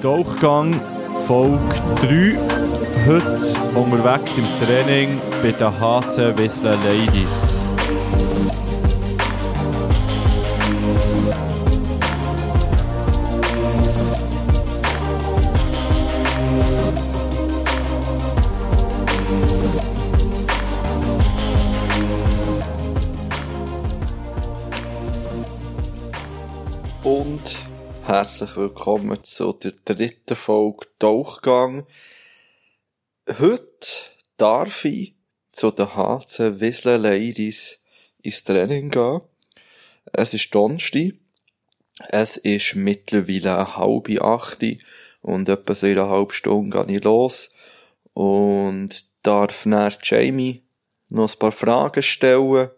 Tauchgang Folge 3. Heute unterwegs im Training bei den HC Whistler Ladies. Herzlich willkommen zu der dritten Folge Tauchgang. Heute darf ich zu den HC Whistler Ladies ins Training gehen. Es ist Donnerstag. Es ist mittlerweile halbe achte und etwa so in einer halben Stunde gehe ich los und darf nach Jamie noch ein paar Fragen stellen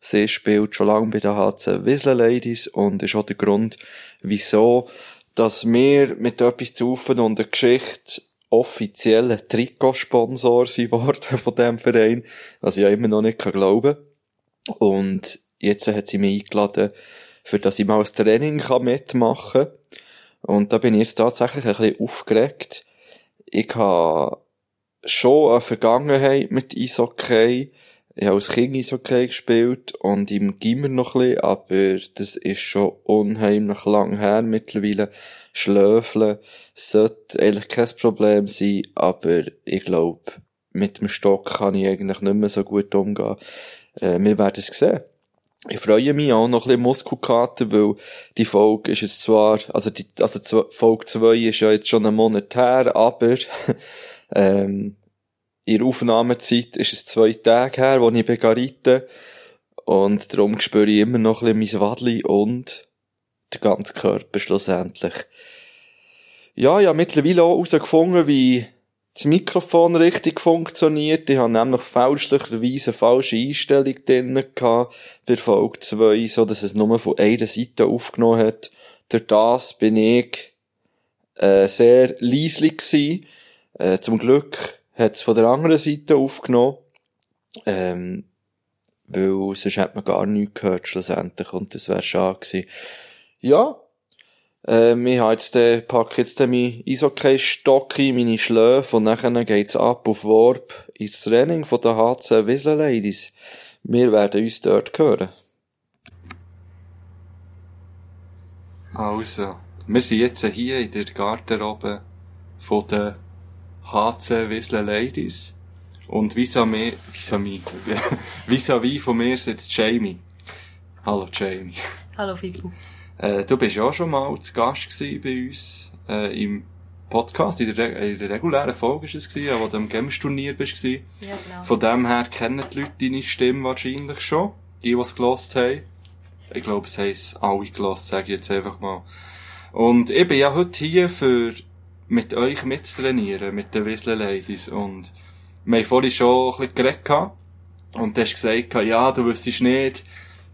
Sie spielt schon lange bei den HC Whistler Ladies und ist auch der Grund, wieso, dass wir mit etwas zu und der Geschichte offizieller Trikotsponsor sind worden von diesem Verein, was ich ja immer noch nicht glauben kann. Und jetzt hat sie mich eingeladen, für dass ich mal ein Training mitmachen kann. Und da bin ich jetzt tatsächlich ein bisschen aufgeregt. Ich habe schon eine Vergangenheit mit Eishockey, ich habe als Kind Eishockey gespielt und im Gimmer noch ein bisschen, aber das ist schon unheimlich lang her mittlerweile. Schlöfeln sollte eigentlich kein Problem sein, aber ich glaube, mit dem Stock kann ich eigentlich nicht mehr so gut umgehen. Äh, wir werden es sehen. Ich freue mich auch noch ein bisschen Muskelkater, weil die Folge ist jetzt zwar, also die, also Folge 2 ist ja jetzt schon einen Monat her, aber, ähm, in der Aufnahmezeit ist es zwei Tage her, wo ich begarite und darum spüre ich immer noch ein bisschen mein Wadli und den ganzen Körper schlussendlich. Ja, ich habe mittlerweile auch herausgefunden, wie das Mikrofon richtig funktioniert. Ich habe nämlich fälschlicherweise eine falsche Einstellung drin gehabt bei Folge 2, so dass es nur von einer Seite aufgenommen hat. Durch das bin ich äh, sehr leislich. Äh, zum Glück hat es von der anderen Seite aufgenommen, ähm, weil sonst hätte man gar nichts gehört schlussendlich und das wäre schade gewesen. Ja, ähm, ich jetzt, äh, packe jetzt meinen Eishockey-Stock in meine Schläfe und dann geht's ab auf Warp ins Training von der HC Whistler Ladies. Wir werden uns dort hören. Also, wir sind jetzt hier in der Garderobe von der HC Whistler Ladies. Und vis-à-vis, vis-à-vis, vis-à-vis von mir sitzt Jamie. Hallo Jamie. Hallo Fibu. Äh, du bist ja auch schon mal zu Gast bei uns äh, im Podcast, in der, in der regulären Folge war es, gewesen, wo du am Games-Turnier bist. Ja, genau. Von dem her kennen die Leute deine Stimme wahrscheinlich schon, die, die es gelost haben. Ich glaube, es haben alle gelost, sage ich jetzt einfach mal. Und ich bin ja heute hier für mit euch mitzutrainieren, mit den Whistler Ladies. Und wir haben vorhin schon ein bisschen geredet und du hast gesagt, ja, du wüsstest nicht,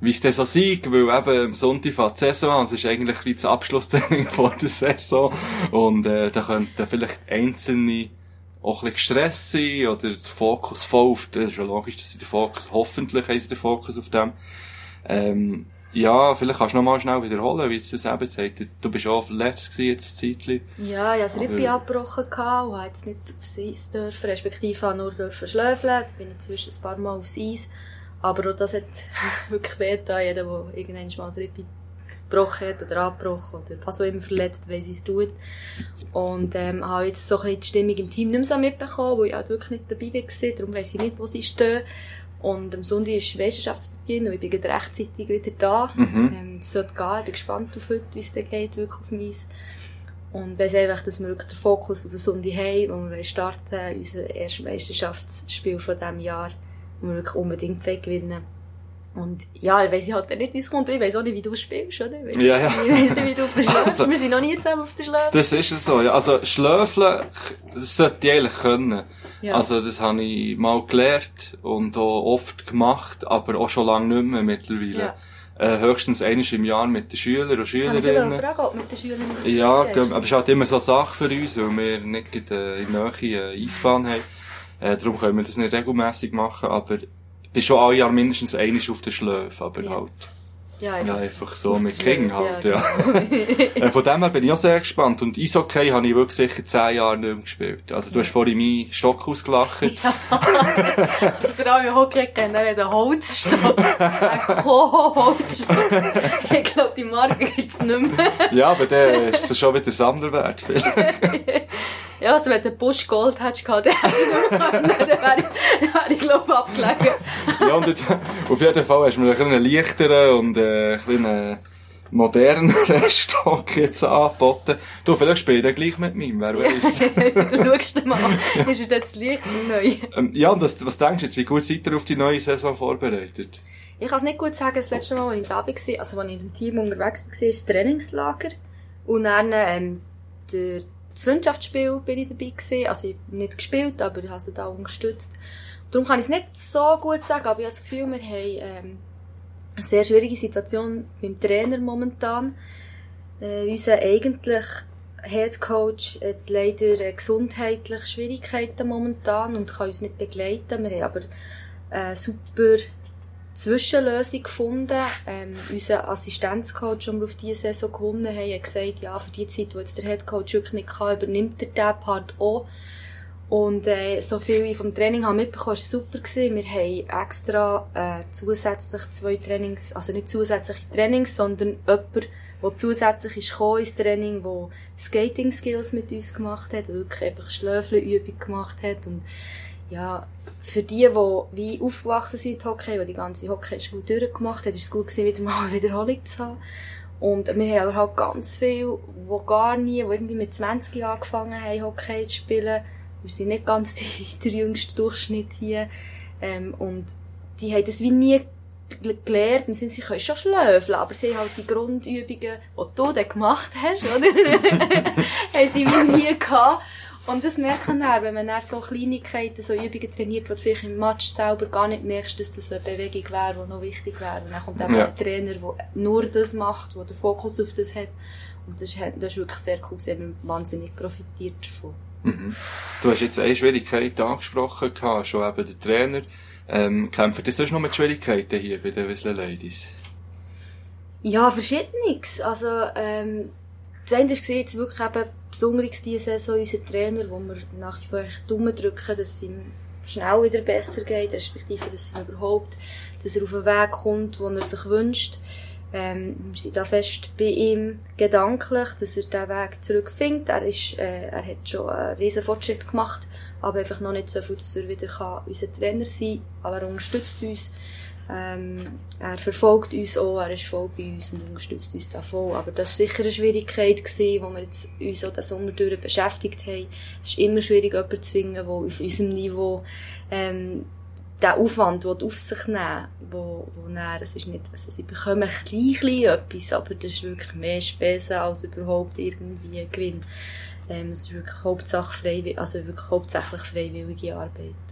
wie es denn so sei, weil eben am Sonntag fährt die Saison an, es ist eigentlich wie das Abschlusstraining vor der Saison. Und äh, da könnten vielleicht Einzelne auch ein bisschen gestresst sein oder der Fokus voll auf, das ist ja logisch, dass sie den Fokus, hoffentlich haben sie den Fokus auf dem, ähm, ja, vielleicht kannst du noch mal schnell wiederholen, wie es das eben sagt. Du bist auch verletzt jetzt Zeitli. Ja, ich hatte das Rippe abgebrochen und habe jetzt nicht aufs Eis dürfen, respektive nur dürfen schlöfeln. Da bin ich inzwischen ein paar Mal aufs Eis. Aber auch das hat wirklich weh. Jeder, der irgendwann mal das Rippe gebrochen hat oder abgebrochen oder was auch immer verletzt, weiss, wie es tut. Und ähm, habe jetzt so ein bisschen die Stimmung im Team nicht mehr so mitbekommen, weil ich halt wirklich nicht dabei war. Darum weiss ich nicht, wo sie stehen. Und am Sonntag ist Meisterschaftsbeginn und ich bin rechtzeitig wieder da. Mhm. Ähm, es sollte gehen. Ich bin gespannt auf heute, wie es dann geht, wirklich auf mich. Und weiss einfach, dass wir wirklich den Fokus auf den Sonntag haben, wo wir starten, unser erstes Meisterschaftsspiel von diesem Jahr, wo wir wirklich unbedingt gewinnen wollen. Und ja, ich weiss halt nicht, wie es kommt. Ich weiss auch nicht, wie du spielst, oder? Ja, ja. Ich weiss nicht, wie du auf der Schläfe also, Wir sind noch nie zusammen auf der Schläfe. Das ist es so, ja. Also, Schläfeln, das sollte ich eigentlich können. Ja. Also, das habe ich mal gelernt und auch oft gemacht, aber auch schon lange nicht mehr mittlerweile. Ja. Äh, höchstens einmal im Jahr mit den Schülern und Schülerinnen. Ich frage, ob mit den Schülern Ja, aber es ist halt immer so eine Sache für uns, weil wir nicht äh, in der Nähe eine Eisbahn haben. Äh, darum können wir das nicht regelmässig machen, aber bist schon alle Jahre mindestens einig auf der Schläfe, aber ja. halt Ja, Ja, einfach. einfach so mit King halt, ja, ja. Äh, Von dem her bin ich auch sehr gespannt. Und Eishockey habe ich wirklich sicher zehn Jahre nicht mehr gespielt. Also du hast vorhin meinen Stock ausgelacht. Also vor allem im Hockey kennen wir den Holzstock. Ein Koho-Holzstock. Ich glaube, die Marke gibt's nicht mehr. ja, aber dann ist es schon wieder Sammlerwert. vielleicht. Ja, also wenn du Busch Gold hättest gehabt, dann hätte ich mehr können. Dann wäre ich, wäre ich glaube ich, abgelegen. ja, und jetzt, auf jeden Fall hast du mir einen leichteren und äh, ein moderneren Stock jetzt angeboten. Du, vielleicht spiele ich dann gleich mit meinem, wer weiß. du schaust mal. Ist er jetzt Licht neu? ähm, ja, und das, was denkst du jetzt, wie gut seid ihr auf die neue Saison vorbereitet? Ich kann es nicht gut sagen, das letzte Mal, als ich da war, also als ich im Team unterwegs war, ist das Trainingslager. Und dann, ähm, der, das Freundschaftsspiel bin ich dabei gewesen. Also, ich habe nicht gespielt, aber ich habe sie da unterstützt. Darum kann ich es nicht so gut sagen, aber ich habe das Gefühl, wir haben, ähm, eine sehr schwierige Situation beim Trainer momentan. Äh, unser eigentlich Head Coach hat leider äh, gesundheitliche Schwierigkeiten momentan und kann uns nicht begleiten. Wir haben aber eine super Zwischenlösung gefunden. Ähm, unser Assistenzcoach, den wir auf diese Saison gewonnen haben, hat gesagt, ja, für die Zeit, wo jetzt der Head Coach wirklich nicht kann, übernimmt er diesen Part auch. Und äh, so viel ich vom Training habe mitbekommen, war super. Gewesen. Wir haben extra äh, zusätzlich zwei Trainings, also nicht zusätzliche Trainings, sondern jemand, der zusätzlich ist gekommen ins Training, der Skating Skills mit uns gemacht hat, wirklich einfach Schlöflenübung gemacht hat und ja, für die, die wie aufgewachsen sind Hockey, die die ganze Hockey-Schule durchgemacht haben, ist es gut gewesen, wieder mal eine Wiederholung zu haben. Und wir haben aber halt ganz viele, die gar nie, die irgendwie mit 20 Jahren angefangen haben, Hockey zu spielen. Wir sind nicht ganz der jüngste Durchschnitt hier. Ähm, und die haben das wie nie gelernt. Wir sind, sie können schon schlöfeln, aber sie haben halt die Grundübungen, die du dann gemacht hast, oder? haben sie wie nie gehabt. Und das merkt man dann, wenn man dann so Kleinigkeiten, so Übungen trainiert, wo du vielleicht im Match selber gar nicht merkst, dass das eine Bewegung wäre, die noch wichtig wäre. Und dann kommt eben Ja. ein Trainer, der nur das macht, der den Fokus auf das hat. Und das ist, das ist wirklich sehr cool, sie haben wahnsinnig profitiert davon. Mhm. Du hast jetzt eine Schwierigkeit angesprochen, gehabt, schon eben der Trainer. Ähm, kämpfen das sonst noch mit Schwierigkeiten hier bei den Whistler Ladies? Ja, verschiedenes. Also, ähm, das eine war jetzt wirklich eben besonders diese Saison unser Trainer, wo wir nach wie vor Daumen drücken, dass es ihm schnell wieder besser geht, respektive, dass er überhaupt, dass er auf den Weg kommt, den er sich wünscht. Ähm, wir sind da fest bei ihm gedanklich, dass er diesen Weg zurückfindet. Er ist, äh, er hat schon einen riesen Fortschritt gemacht, aber einfach noch nicht so viel, dass er wieder kann unser Trainer sein kann. Aber er unterstützt uns. Ähm, er verfolgt uns auch, er ist voll bei uns und unterstützt uns da voll. Aber das war sicher eine Schwierigkeit, gewesen, wo wir jetzt uns auch den Sommer durch beschäftigt haben. Es ist immer schwierig, jemanden zu finden, der auf unserem Niveau ähm, den Aufwand will auf sich nehmen wo, wo dann, es ist nicht, also sie bekommen ein klein, klein etwas, aber das ist wirklich mehr Spesen als überhaupt irgendwie Gewinn. Ähm, es ist wirklich Hauptsache freiwillig, also wirklich hauptsächlich freiwillige Arbeit.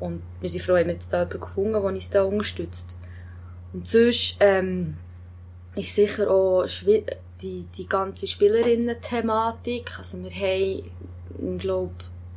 Und wir sind froh, haben wir jetzt da jemanden gefunden, der uns da unterstützt. Und sonst, ähm, ist sicher auch die, die ganze Spielerinnen-Thematik. Also wir haben, ich glaube,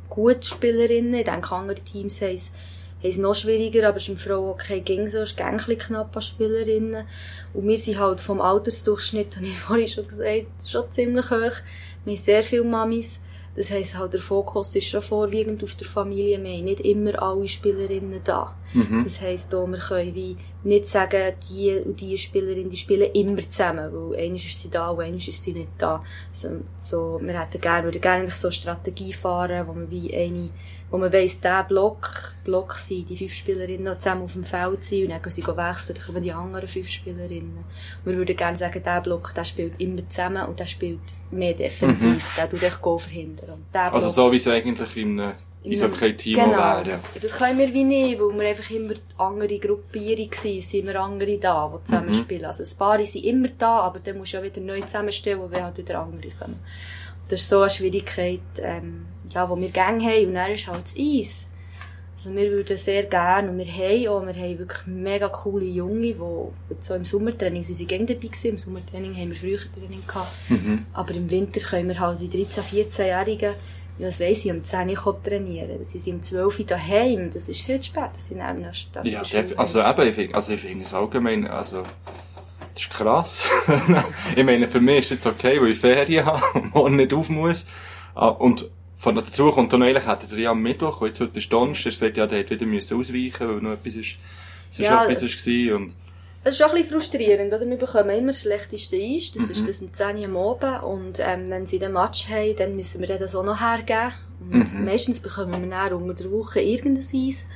gute Spielerinnen. Ich denke, andere Teams haben es, haben es noch schwieriger, aber es ist im Frauenhockey ging so, es ist ein knapp an Spielerinnen. Und wir sind halt vom Altersdurchschnitt, habe ich vorhin schon gesagt, schon ziemlich hoch. Wir haben sehr viele Mamis. Das heisst halt, der Fokus ist schon vorwiegend auf der Familie. Wir haben nicht immer alle Spielerinnen da. Mhm. Das heisst auch, wir können wie nicht sagen, die und die Spielerin, die spielen immer zusammen, weil einmal ist sie da und einmal ist sie nicht da. So, so, wir hätten gerne, würden gerne eigentlich so eine Strategie fahren, wo man wie eine, wo man weiss, der Block, Block sind die fünf Spielerinnen noch zusammen auf dem Feld sind und dann gehen sie wechseln, dann kommen die anderen fünf Spielerinnen. Wir würden gerne sagen, der Block, der spielt immer zusammen und der spielt mehr defensiv, der tut echt Goal verhindern. Also Block- so wie es eigentlich im äh, Eishockey-Team Genau. auch wäre. Das können wir wie nicht, weil wir einfach immer andere Gruppierung sind, sind wir andere da, die zusammen Mhm. spielen. Also ein paar sind immer da, aber dann musst du ja wieder neu zusammenstellen, wo wir halt wieder andere kommen. Das ist so eine Schwierigkeit, ähm, ja, die wir gerne haben, und dann ist halt das Eis. Also wir würden sehr gerne, und wir haben auch, wir haben wirklich mega coole Junge, die so im Sommertraining, sie sind gerne dabei gewesen, im Sommertraining haben wir früher Training gehabt, Mhm. aber im Winter können wir halt die 13-, 14-Jährigen, ja, was weiss ich, um 10 Uhr trainieren. Sie sind um 12 Uhr daheim. Das ist viel zu spät. Sie sind eben noch Ja, def- also eben, ich finde, also ich finde es allgemein, also das ist krass. ich meine, für mich ist es jetzt okay, weil ich Ferien habe und morgen nicht auf muss. Ah, Und von dazu kommt dann eigentlich, hätte er ja am Mittwoch, weil jetzt heute ist Donnerstag, er sagt, ja, der hätte wieder müssen ausweichen, weil noch etwas ist, es ist Ja, etwas das- ist gewesen und, Es ist auch ein bisschen frustrierend, oder? Wir bekommen immer das schlechteste Eis, das ist das um 10 Uhr am Abend. Und ähm, wenn sie den Match haben, dann müssen wir das auch noch hergeben. Und Mhm. meistens bekommen wir dann unter der Woche irgendein Eis.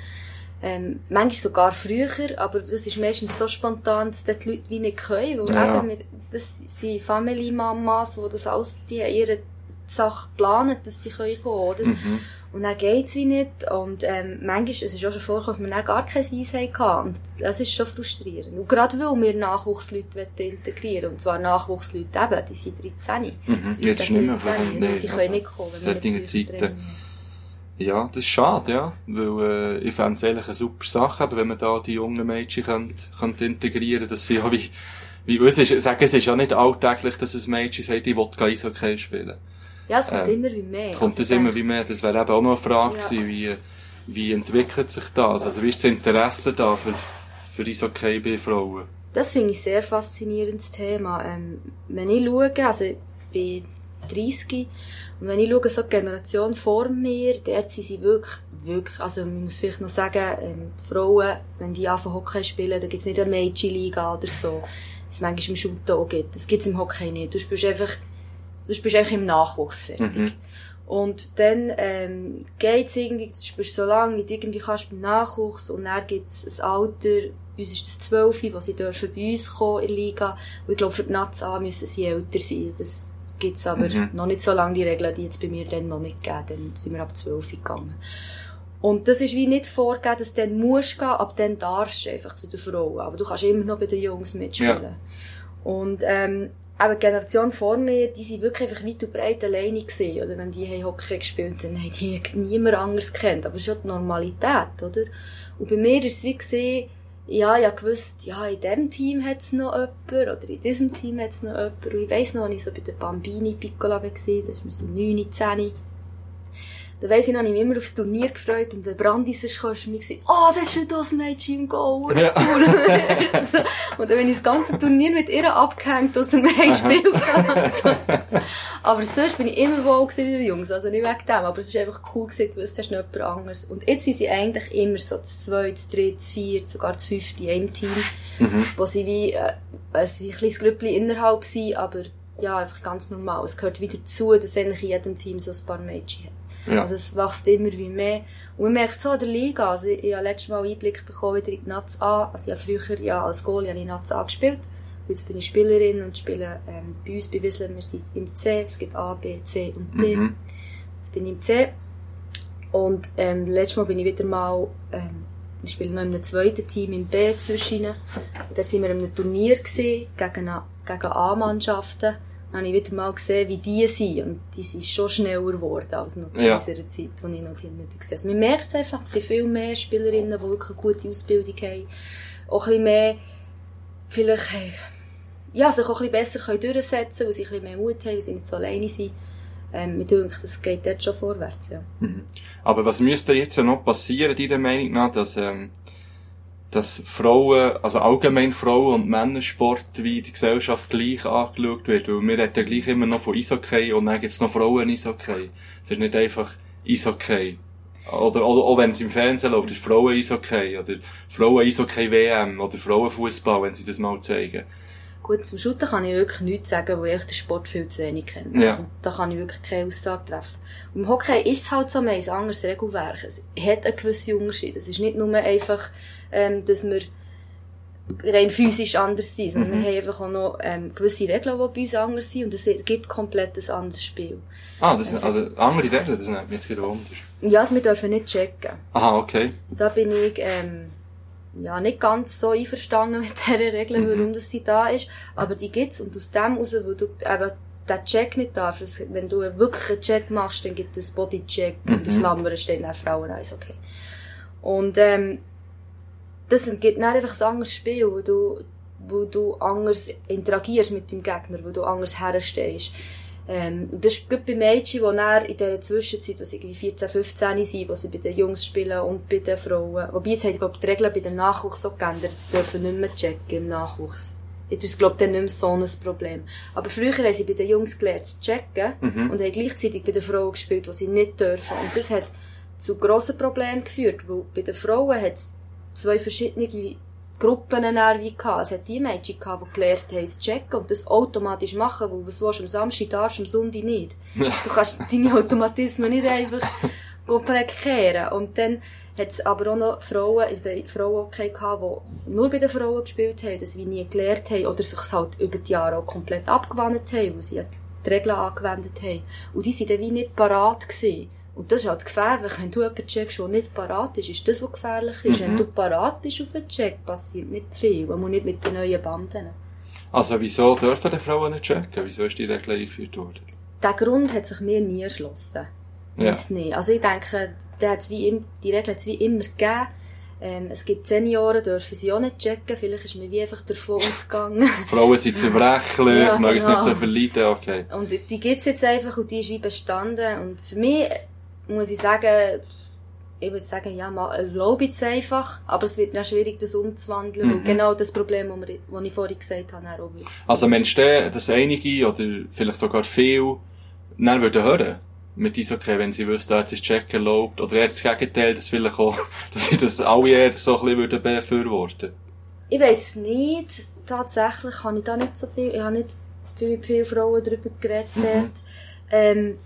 Ähm, manchmal sogar früher, aber das ist meistens so spontan, dass dort die Leute wie nicht können. Weil Ja. eben, wir, das sind Family-Mamas, die das alles, die ihre Sache planen, dass sie können kommen, oder? mhm. Und dann geht's wie nicht. Und, ähm, manchmal, es ist auch schon vorgekommen, dass wir dann gar kein Eis hatten. Und das ist schon frustrierend. Und gerade weil wir Nachwuchsleute wollen integrieren Und zwar Nachwuchsleute eben, die sind 13. Mhm. Das ist nicht mehr sind 13, vorhanden. und Die können also, nicht kommen. solche Zeiten. trainieren. Ja, das ist schade, ja. Weil, äh, ich fände es eigentlich eine super Sache, aber wenn man da die jungen Mädchen könnte, könnte integrieren, dass sie ja wie, wie, es ist, sagen, es ist ja nicht alltäglich, dass ein Mädchen sagt, ich will kein Eishockey spielen. Ja, es kommt Ähm, immer wie mehr. Kommt Also das ich immer wie mehr? Das wäre eben auch noch eine Frage Ja. gewesen, wie, wie entwickelt sich das? Also, wie ist das Interesse da für, für Eishockey bei Frauen? Das finde ich ein sehr faszinierendes Thema. Ähm, wenn ich schaue, also ich bin 30, und wenn ich schaue, so die Generation vor mir, dort sind sie wirklich, wirklich, also man muss vielleicht noch sagen, ähm, Frauen, wenn die anfangen Hockey spielen, dann gibt es nicht eine Mädchenliga oder so, wie es manchmal im auch gibt. Das gibt es im Hockey nicht. Du spielst einfach, du spielst einfach im Nachwuchs fertig. Mhm. Und dann ähm, geht's irgendwie, du spielst so lange, wie du irgendwie kannst beim Nachwuchs und dann gibt's ein Alter, uns ist das 12, wo sie dürfen bei uns kommen in der Liga. Und ich glaube, für die Nats A müssen sie älter sein. Das gibt's aber Mhm. noch nicht so lange, die Regeln, die jetzt bei mir dann noch nicht gegeben. Dann sind wir ab 12 gegangen. Und das ist wie nicht vorgegeben, dass du dann musst gehen, ab dann darfst du einfach zu den Frauen. Aber du kannst immer noch bei den Jungs mitspielen. Und, ähm, aber die Generation vor mir, die sind wirklich einfach weit und breit alleine gewesen. Oder wenn die Hockey gespielt haben, haben die niemand anderes kennt. Aber es ist ja die Normalität, oder? Und bei mir ist es wie gesehen, ja, ich gewusst, ja, in diesem Team hat es noch jemand, oder in diesem Team hat es noch jemand. Und ich weiss noch, als ich so bei der Bambini Piccola war, das mir so 9, 10, da weiss ich noch, ich mich immer aufs Turnier gefreut und wenn Brandis ist gekommen, mich gewesen, oh, das ist schon das Mädchen im Goal, Ja. cool. Und dann bin ich das ganze Turnier mit ihr abgehängt, aus dem Spiel so. Aber sonst bin ich immer wohl gewesen bei den Jungs, also nicht wegen dem, aber es ist einfach cool gewesen, gewusst, hast du noch jemand anderes. Und jetzt sind sie eigentlich immer so das zweite, das dritte, das vierte, sogar das fünfte einem Team, Mhm. wo sie wie, äh, ein, wie ein kleines Grüppli innerhalb sind, aber ja, einfach ganz normal. Es gehört wieder dazu, dass eigentlich in jedem Team so ein paar Mädchen hat. Ja. Also es wächst immer wie mehr. Und man merkt so an der Liga, also ich, ich habe letztes Mal Einblick bekommen wieder in die Nats A. Also ich habe früher ja als Goalie habe ich Nats A gespielt. Und jetzt bin ich Spielerin und spiele ähm, bei uns bei Wiesler, wir sind im C, es gibt A, B, C und D. Mhm. Jetzt bin ich im C. Und ähm, letztes Mal bin ich wieder mal, ähm, ich spiele noch in einem zweiten Team im B zwischen. Und dann sind wir in einem Turnier gewesen, gegen, gegen A-Mannschaften. Habe ich wieder mal gesehen, wie die sind. Und die sind schon schneller geworden als noch zu Ja. unserer Zeit, als ich noch drinnen war. Also man merkt es einfach, es sind viel mehr Spielerinnen, die wirklich eine gute Ausbildung haben. Auch ein bisschen mehr, vielleicht, ja, sich auch ein bisschen besser können durchsetzen weil sie ein bisschen mehr Mut haben, weil sie nicht so alleine sind. Ähm, mir denke, das geht dort schon vorwärts, ja. Aber was müsste jetzt noch passieren, deiner Meinung nach, dass, ähm, dass Frauen, also allgemein Frauen und Männersport wie die Gesellschaft gleich angeschaut wird? Weil wir reden gleich immer noch von Eishockey und dann gibt's noch Frauen-Eishockey. Es ist nicht einfach Eishockey. Oder, oder auch wenn es im Fernsehen läuft, ist Frauen-Eishockey oder Frauen-Eishockey-WM oder Frauenfußball, wenn sie das mal zeigen. Gut, zum Shooten kann ich wirklich nichts sagen, weil ich den Sport viel zu wenig kenne. Ja. Also, da kann ich wirklich keine Aussage treffen. Und Im Hockey ist es halt so, haben ein anderes Regelwerk. Es hat einen gewissen Unterschied. Es ist nicht nur einfach, ähm, dass wir rein physisch anders sind, sondern Mhm. wir haben einfach auch noch ähm, gewisse Regeln, die bei uns anders sind und es gibt komplett ein anderes Spiel. Ah, das sind also andere Regeln, das nimmt mich jetzt gerade Wunder. Ja, also wir dürfen nicht checken. Aha, okay. Da bin ich ähm, ja, nicht ganz so einverstanden mit dieser Regel, Mhm. warum das sie da ist. Aber die gibt's und aus dem heraus, wo du eben den Check nicht darfst, also wenn du wirklich einen Check machst, dann gibt es Bodycheck und in Mhm. Klammern steht dann Frauen eins, okay. Und ähm, das gibt dann einfach ein anderes Spiel, wo du, wo du anders interagierst mit dem Gegner, wo du anders herstehst. Ähm, das ist gut bei Mädchen, die dann in dieser Zwischenzeit, wo sie irgendwie 14, 15 sind, wo sie bei den Jungs spielen und bei den Frauen. Wobei jetzt haben, glaube ich, die Regeln bei den Nachwuchs auch geändert. Jetzt dürfen nicht mehr checken im Nachwuchs. Jetzt ist es, glaube ich, dann nicht mehr so ein Problem. Aber früher haben sie bei den Jungs gelernt zu checken Mhm. und haben gleichzeitig bei den Frauen gespielt, was sie nicht dürfen. Und das hat zu grossen Problemen geführt, weil bei den Frauen hat es zwei verschiedene Gruppen wie gehabt. Es hat die Mädchen gehabt, die gelernt haben zu checken und das automatisch machen, weil was willst am Samstag darfst, am Sonntag nicht. Du kannst deine Automatismen nicht einfach komplett kehren. Und dann hat es aber auch noch Frauen in der Frauenhockey gehabt, die nur bei den Frauen gespielt haben, das wie nie gelernt haben oder sich halt über die Jahre auch komplett abgewandt haben, weil sie halt die Regeln angewendet haben. Und die sind dann wie nicht parat gewesen. Und das ist halt gefährlich. Wenn du jemanden checkst, der nicht parat ist, ist das, was gefährlich ist. Wenn du parat bist auf den Check, passiert nicht viel. Man nicht mit den neuen Banden. Also, wieso dürfen die Frauen nicht checken? Wieso ist die Regel eingeführt worden? Der Grund hat sich mir nie erschlossen. Ja. Nicht. Also ich denke, der hat's wie im, die Regel hat es wie immer gegeben. Ähm, es gibt Senioren, dürfen sie auch nicht checken. Vielleicht ist mir wie einfach davon ausgegangen. Frauen sind zerbrechlich, Ja, mögen es genau. nicht so verleiden, okay. Und die gibt's jetzt einfach und die ist wie bestanden. Und für mich muss ich sagen, ich würde sagen, ja, mal erlaube es einfach. Aber es wird dann schwierig, das umzuwandeln. Mhm. Und genau das Problem, das wir- ich vorhin gesagt habe, auch wird. Also, meinst du, dass einige oder vielleicht sogar viele dann würden hören? Mit Eishockey, wenn sie wüssten, jetzt ist Check erlaubt. Oder eher das Gegenteil, dass vielleicht auch, dass sie das alle eher so ein bisschen würden befürworten. Ich weiss nicht. Tatsächlich habe ich da nicht so viel, ich habe nicht viel mit vielen Frauen darüber geredet dort. Ähm,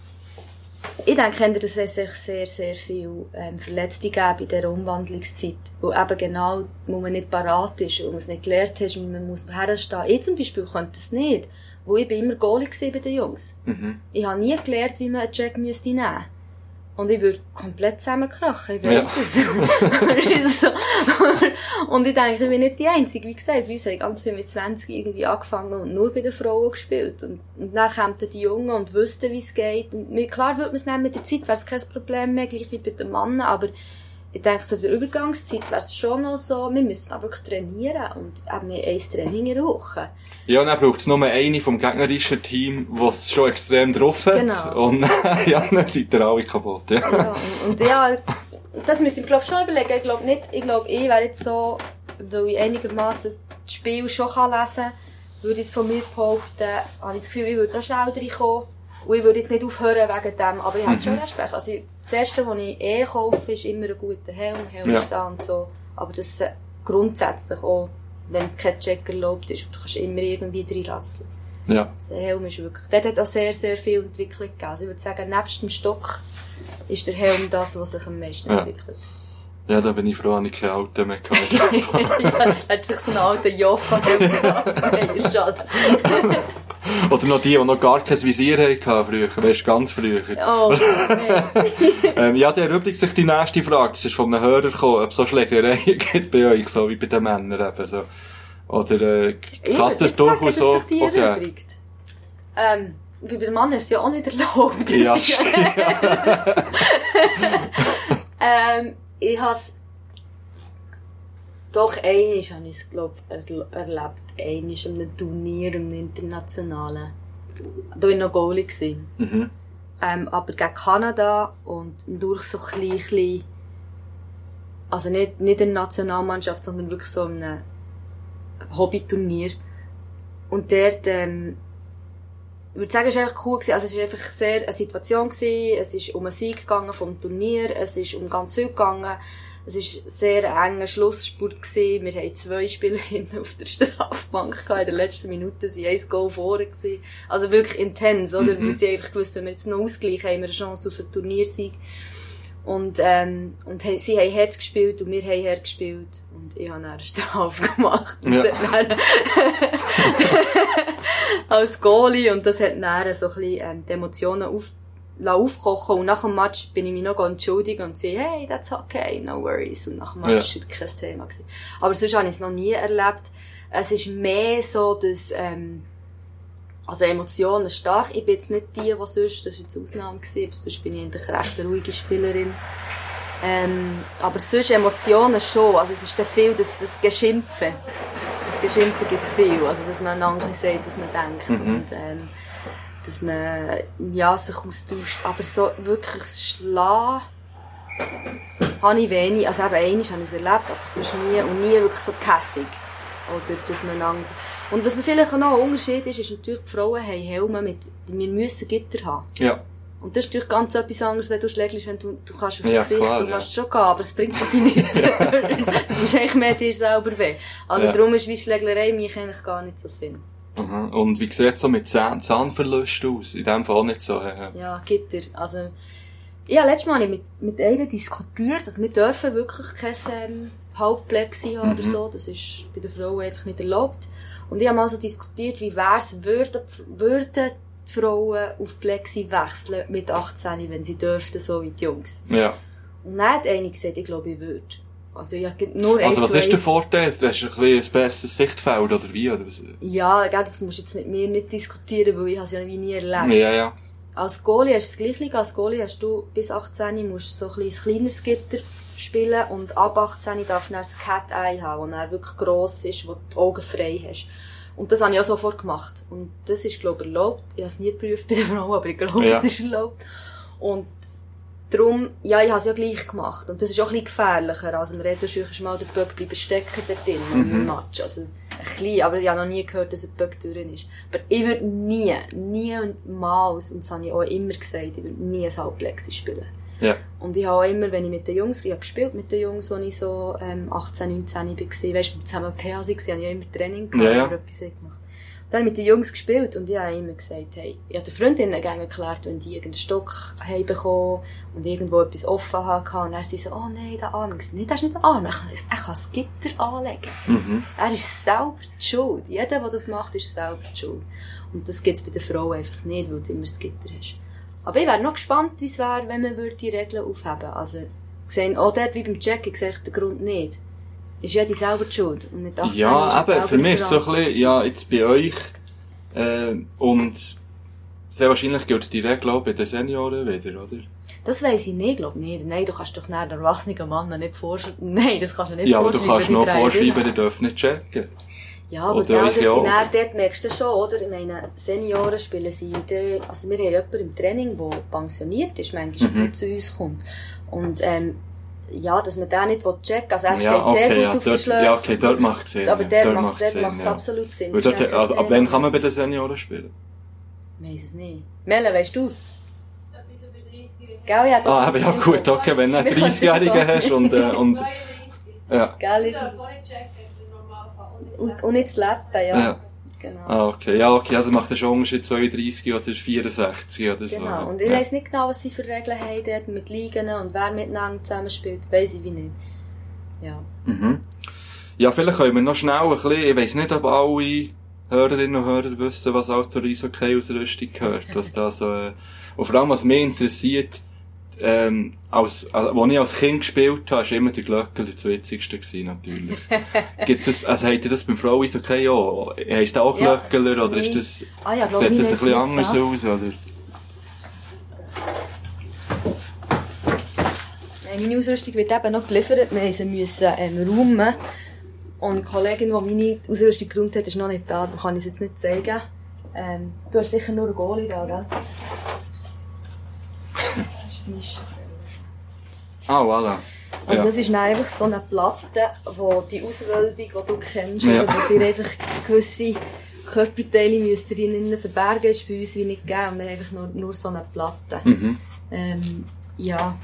ich denke, dass es sich sehr, sehr viel ähm, Verletzte geben in dieser Umwandlungszeit. Wo eben genau, wo man nicht parat ist und man es nicht gelernt hat man muss herstehen. Ich zum Beispiel könnte es nicht. Wo ich bin immer Goalie gewesen bei den Jungs. Mhm. Ich habe nie gelernt, wie man einen Check müsste nehmen Und ich würde komplett zusammenkrachen, ich Ja. weiss es. Es ist so. und ich denke, ich bin nicht die Einzige. Wie gesagt, wir haben ganz viel mit 20 irgendwie angefangen und nur bei den Frauen gespielt. Und, und dann kamen die Jungen und wussten, wie es geht. Und klar würde man es nehmen mit der Zeit, wäre es kein Problem mehr, gleich wie bei den Männern. Aber ich denke, so in der Übergangszeit wäre es schon noch so, wir müssen auch wirklich trainieren. Und eben nicht ein Training in der Woche. Ja, und dann braucht es nur eine vom gegnerischen Team, was schon extrem drauf hat. Genau. Und ja, dann seid ihr alle kaputt, ja. Ja, und, und ja, das müsste ich glaube schon überlegen. Ich glaube nicht, ich glaube, ich wäre jetzt so, weil ich einigermaßen das Spiel schon kann lesen kann, würde ich jetzt von mir behaupten, habe ich das Gefühl, ich würde noch schnell reinkommen. Und ich würde jetzt nicht aufhören wegen dem, aber ich habe schon Respekt. Also, das erste, was ich eh kaufe, ist immer ein guter Helm, Helm Ja. so. Aber das äh, grundsätzlich auch, wenn kein Check erlaubt ist, du kannst immer irgendwie reinlassen. Ja. Der Helm ist wirklich, dort hat es auch sehr, sehr viel Entwicklung gegeben. Also ich würde sagen, nebst dem Stock ist der Helm das, was sich am meisten Ja. entwickelt. Ja, da bin ich froh, dass ich kein Auto mehr hatte. ja, hat sich so einen alten ist schade. Oder noch die, die noch gar kein Visier hatten früher. Weißt du, ganz früher. Oh. Ähm, ja, der erübrigt sich die nächste Frage. Das ist von einem Hörer gekommen, ob es so Schlägereien gibt bei euch, so wie bei den Männern eben so. Oder, äh, kannst du das durchaus so, sich die okay. Ähm, bei den Männern ist es ja auch nicht erlaubt. Ja, ist- ähm, ich has doch einmal habe ich es, glaub, erl- erlebt. Einmal an einem Turnier, einem internationalen. Da war ich noch Goalie. Mhm. Ähm, aber gegen Kanada und durch so klein, klein also nicht, nicht in der Nationalmannschaft, sondern wirklich so in einem Hobbyturnier. Und dort, ähm, ich würde sagen, es war einfach cool. Gewesen. Also es war einfach sehr eine Situation. Gewesen. Es ist um einen Sieg gegangen vom Turnier. Es ist um ganz viel gegangen. Es war sehr ein enger Schlussspurt. Gewesen. Wir hatten zwei Spielerinnen auf der Strafbank gehabt. In der letzten Minute waren ein Goal vorne. Gewesen. Also wirklich intens, oder? Mhm. Weil sie einfach gewusst, wenn wir jetzt noch ausgleichen, haben wir eine Chance auf einen Turniersieg. Und, ähm, und he- sie haben hart gespielt und wir haben hart gespielt. Und ich habe dann eine Strafe gemacht. Ja. Als Goalie. Und das hat dann so ein bisschen, ähm, die Emotionen auf, aufkochen. Und nach dem Match bin ich mich noch entschuldigt und sie, hey, that's okay, no worries. Und nach dem Match Ja. war es kein Thema. Gewesen. Aber sonst habe ich es noch nie erlebt. Es ist mehr so, dass, ähm, also Emotionen stark. Ich bin jetzt nicht die, die sonst, das war jetzt Ausnahme, gewesen, aber sonst bin ich eigentlich eine recht ruhige Spielerin. Ähm, aber sonst Emotionen schon. Also es ist dann viel das, das Geschimpfen. Das Geschimpfen gibt es viel. Also dass man einander sagt, was man denkt. Mhm. Und, ähm, dass man, ja, sich austauscht. Aber so wirklich das Schlagen habe ich wenig. Also eben einmal habe ich es erlebt, aber sonst nie. Und nie wirklich so kässig. Oder dass man einander... Und was mir vielleicht noch ein Unterschied ist, ist natürlich, die Frauen haben Helme mit, wir müssen Gitter haben. Ja. Und das ist natürlich ganz etwas anderes, wenn du schlägst, wenn du, du kannst aufs Ja, Gesicht, klar, du ja. kannst schon gehen, aber es bringt dir nichts. du musst eigentlich mehr dir selber weh. Also Ja. darum ist wie Schlägerei mich eigentlich gar nicht so Sinn. Aha. Und wie sieht es so mit Zahn Zahnverlust aus? In dem Fall auch nicht so. Äh, Ja, Gitter. Also, ja, letztes Mal habe ich mit, mit einer diskutiert, also wir dürfen wirklich kein ähm, Halbplexi haben oder Mhm. so, das ist bei den Frauen einfach nicht erlaubt. Und ich habe mal so diskutiert, wie wär's, würden, würden die Frauen auf Plexi wechseln mit 18, wenn sie dürften, so wie die Jungs. ja. Und dann hat eine gesagt, ich glaube, ich würde. Also ich habe nur Also was ist der Vorteil? Du hast ein, bisschen ein besseres Sichtfeld oder wie? Oder was? Ja, das musst du jetzt mit mir nicht diskutieren, weil ich es ja nie erlebt. Ja, ja. Als Goalie hast du das Gleiche. Als Goalie hast du bis 18 musst du so ein bisschen kleineres Gitter spielen und ab 18 darfst du dann das Cat Eye haben, das dann wirklich gross ist, wo du die Augen frei hast. Und das habe ich auch sofort gemacht. Und das ist, glaube ich, erlaubt. Ich habe es nie geprüft bei der Frau, aber ich glaube, Ja. es ist erlaubt. Und darum, ja, ich habe es ja gleich gemacht. Und das ist auch ein bisschen gefährlicher. Also, man redet schon mal, der Böck bleiben stecken dort drin, Mhm. im Match. Also, ein bisschen, aber ich habe noch nie gehört, dass ein Böck drin ist. Aber ich würde nie, niemals, und das habe ich auch immer gesagt, ich würde nie ein Halbplexi spielen. Ja. Und ich habe auch immer, wenn ich mit den Jungs, ich habe gespielt mit den Jungs, als ich so ähm, 18, 19 war, weißt du, zusammen PA waren, habe ich immer Training gehabt, Ja, ja. oder etwas gemacht. Dann habe ich mit den Jungs gespielt und ich habe immer gesagt, hey, ich habe den Freundinnen gerne erklärt, wenn die irgendeinen Stock haben bekommen und irgendwo etwas offen hatten, und dann sind sie so, oh nein, der Arm. Ich gesagt, nee, das ist nicht der Arm, er kann, er kann das Gitter anlegen. Mhm. Er ist selber die Schuld. Jeder, der das macht, ist selber die Schuld. Und das gibt es bei den Frauen einfach nicht, weil du immer das Gitter hast. Aber ich wäre noch gespannt, wie es wäre, wenn man würde die Regeln aufheben Also, gesehen, auch dort wie beim Check, ich sehe den Grund nicht. Ist jeder selber die Schuld. Und mit 18 ist Ja, eben, für mich ist es so ein bisschen, ja, jetzt bei euch, äh, und sehr wahrscheinlich gilt die Regel auch bei den Senioren wieder, oder? Das weiss ich nicht, glaub nicht. Nein, du kannst doch den erwachsenen Mann nicht vorschreiben. Nein, das kannst du nicht Ja, aber du vorschreiben. kannst die noch vorschreiben, die dürfen nicht checken. Ja, aber ja, euch das sind auch. dann, dort merkst du schon, oder? Ich meine, Senioren spielen sie, der, also wir haben jemanden im Training, der pensioniert ist, manchmal Mhm. zu uns kommt. Und, ähm, ja, dass man den nicht checken will. Also er steht Ja, sehr okay, gut ja, auf der dort, Schläfe. ja, okay, dort macht es Sinn. Aber ja, der dort macht es ja. absolut Sinn. Dort, kein ab, ab Thema. wann kann man bei den Senioren spielen? Ich weiss es nicht. Melle, weißt du es? Etwas über 30 Gell, ja, Ah, aber ja gut, okay, wenn du einen Wir können 30-Jährigen schon hast und, äh, und, 32. ja. Gell, Ich ist darf vorhin checken. Und nicht das Leben, ja. Ja. Genau. Ah, okay, ja, okay, das macht ja schon Unterschied, 32 oder 64 oder so. Genau. Und ich ja. weiss nicht genau, was sie für Regeln haben dort mit Ligen und wer miteinander zusammenspielt. Weiss ich wie nicht. Ja. Mhm. Ja, vielleicht können wir noch schnell ein bisschen, ich weiss nicht, ob alle Hörerinnen und Hörer wissen, was alles zur Eishockey-Ausrüstung gehört. Was da so, äh, und vor allem, was mich interessiert, ähm, als, als ich als Kind gespielt habe, war immer der Glöckler das witzigste gewesen, natürlich. Gibt's das, also habt ihr das beim Frau-Eishockey auch? Heisst der auch Ja. Glöckler, oder Nee. ist das, Ah ja, glaub sieht das ein bisschen anders Ja. aus, oder? Meine Ausrüstung wird eben noch geliefert. Wir müssen, ähm, räumen. Und die Kollegin, die meine Ausrüstung geräumt hat, ist noch nicht da. Darum kann ich es jetzt nicht zeigen. Ähm, du hast sicher nur einen Goalie da, gell? Das ist- Ah, voilà. Also Ja. das ist einfach so eine Platte, wo die Auswölbung, die du kennst, Ja. wo dir einfach gewisse Körperteile müsst ihr innen verbergen, ist bei uns wie nicht gegeben. Wir haben einfach nur, nur so eine Platte. Mhm. Ähm, ja.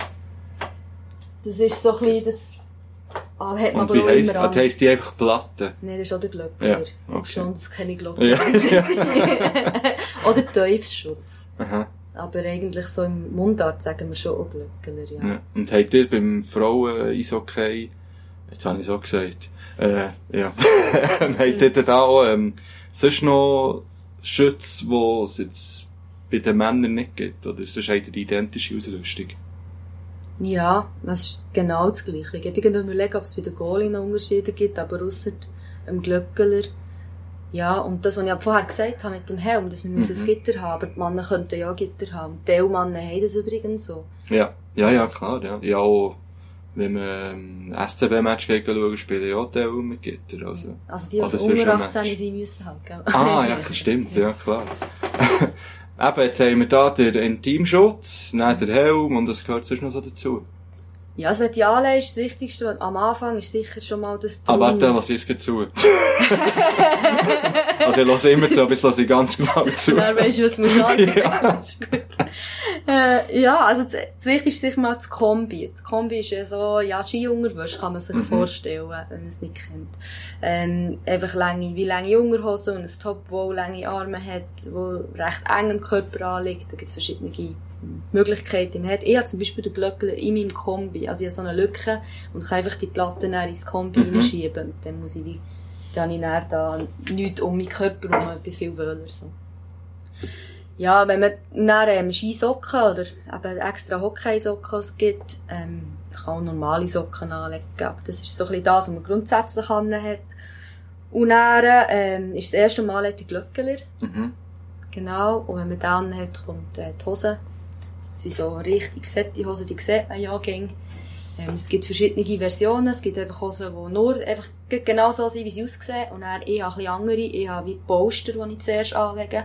Das ist so ein bisschen, das ah, hat man Und aber wie auch heisst, immer ah, an. die heisst die einfach Platte? Nein, das ist auch der Glöckler. Ja, okay. schon, das kenne ich Glöckler. Ja, Oder Teufelsschutz. Aha. Aber eigentlich so im Mundart sagen wir schon auch Glöckler, ja. Ja. Und habt ihr beim Frauen-Eishockey, jetzt habe ich so gesagt, äh, ja, habt ihr da auch, ähm, sonst noch Schütze, die es jetzt bei den Männern nicht gibt? Oder sonst habt ihr die identische Ausrüstung? Ja, das ist genau das Gleiche. Ich habe irgendwie überlegen, ob es bei den Goalie noch Unterschiede gibt, aber ausser dem Glöckler. Ja, und das, was ich vorher gesagt habe mit dem Helm, dass wir Mhm. müssen ein Gitter haben, aber die Männer könnten ja Gitter haben. Und Die Männer haben das übrigens so. Ja, ja, ja, klar, ja. Ja, auch, wenn man ähm, SCB-Match gegen schauen, spielen ja auch Teil mit Gitter, also. Also die, die Oder sonst unter ein 18 Match. sind, müssen halt, gell? Ah, ja, das stimmt, ja, klar. Eben, jetzt haben wir da den Intimschutz, dann den Helm und das gehört sonst noch so dazu. Ja, also du die anlegst, das Wichtigste am Anfang ist sicher schon mal das Ah, warte, lass ich es zu. also ich lasse immer zu, aber ich lasse ganz genau zu. Dann weisst du, was man sagen Ja. Das ist. Äh, ja, also das, das Wichtigste ist sicher mal das Kombi. Das Kombi ist ja so, ja, Skiunterwäsche kann man sich vorstellen, wenn man es nicht kennt. Ähm, einfach lange, wie lange Unterhosen und ein Top, wo lange Arme hat, wo recht eng am Körper anliegt. Da gibt es verschiedene Möglichkeiten. Man hat, ich habe zum Beispiel den Glöckler in meinem Kombi. Also ich habe so eine Lücke und kann einfach die Platten ins Kombi Mhm. reinschieben. Dann muss ich wie, dann habe ich dann da nichts um meinen Körper herum, bei viel Wöhler so. Ja, wenn man dann ähm, Skisocken oder eben extra Hockeysocken es gibt, ähm, man kann auch normale Socken anlegen. Aber das ist so ein bisschen das, was man grundsätzlich an hat. Und dann ähm, ist das erste Mal die Glöckler. Mhm. Genau. Und wenn man dann hat, kommt äh, die Hose. Das sind so richtig fette Hosen, die sieht man ja gäng. Ähm, es gibt verschiedene Versionen. Es gibt einfach Hosen, die nur einfach genau so sind, wie sie aussehen. Und dann, ich habe ein bisschen andere. Ich habe wie Poster, die ich zuerst anlege.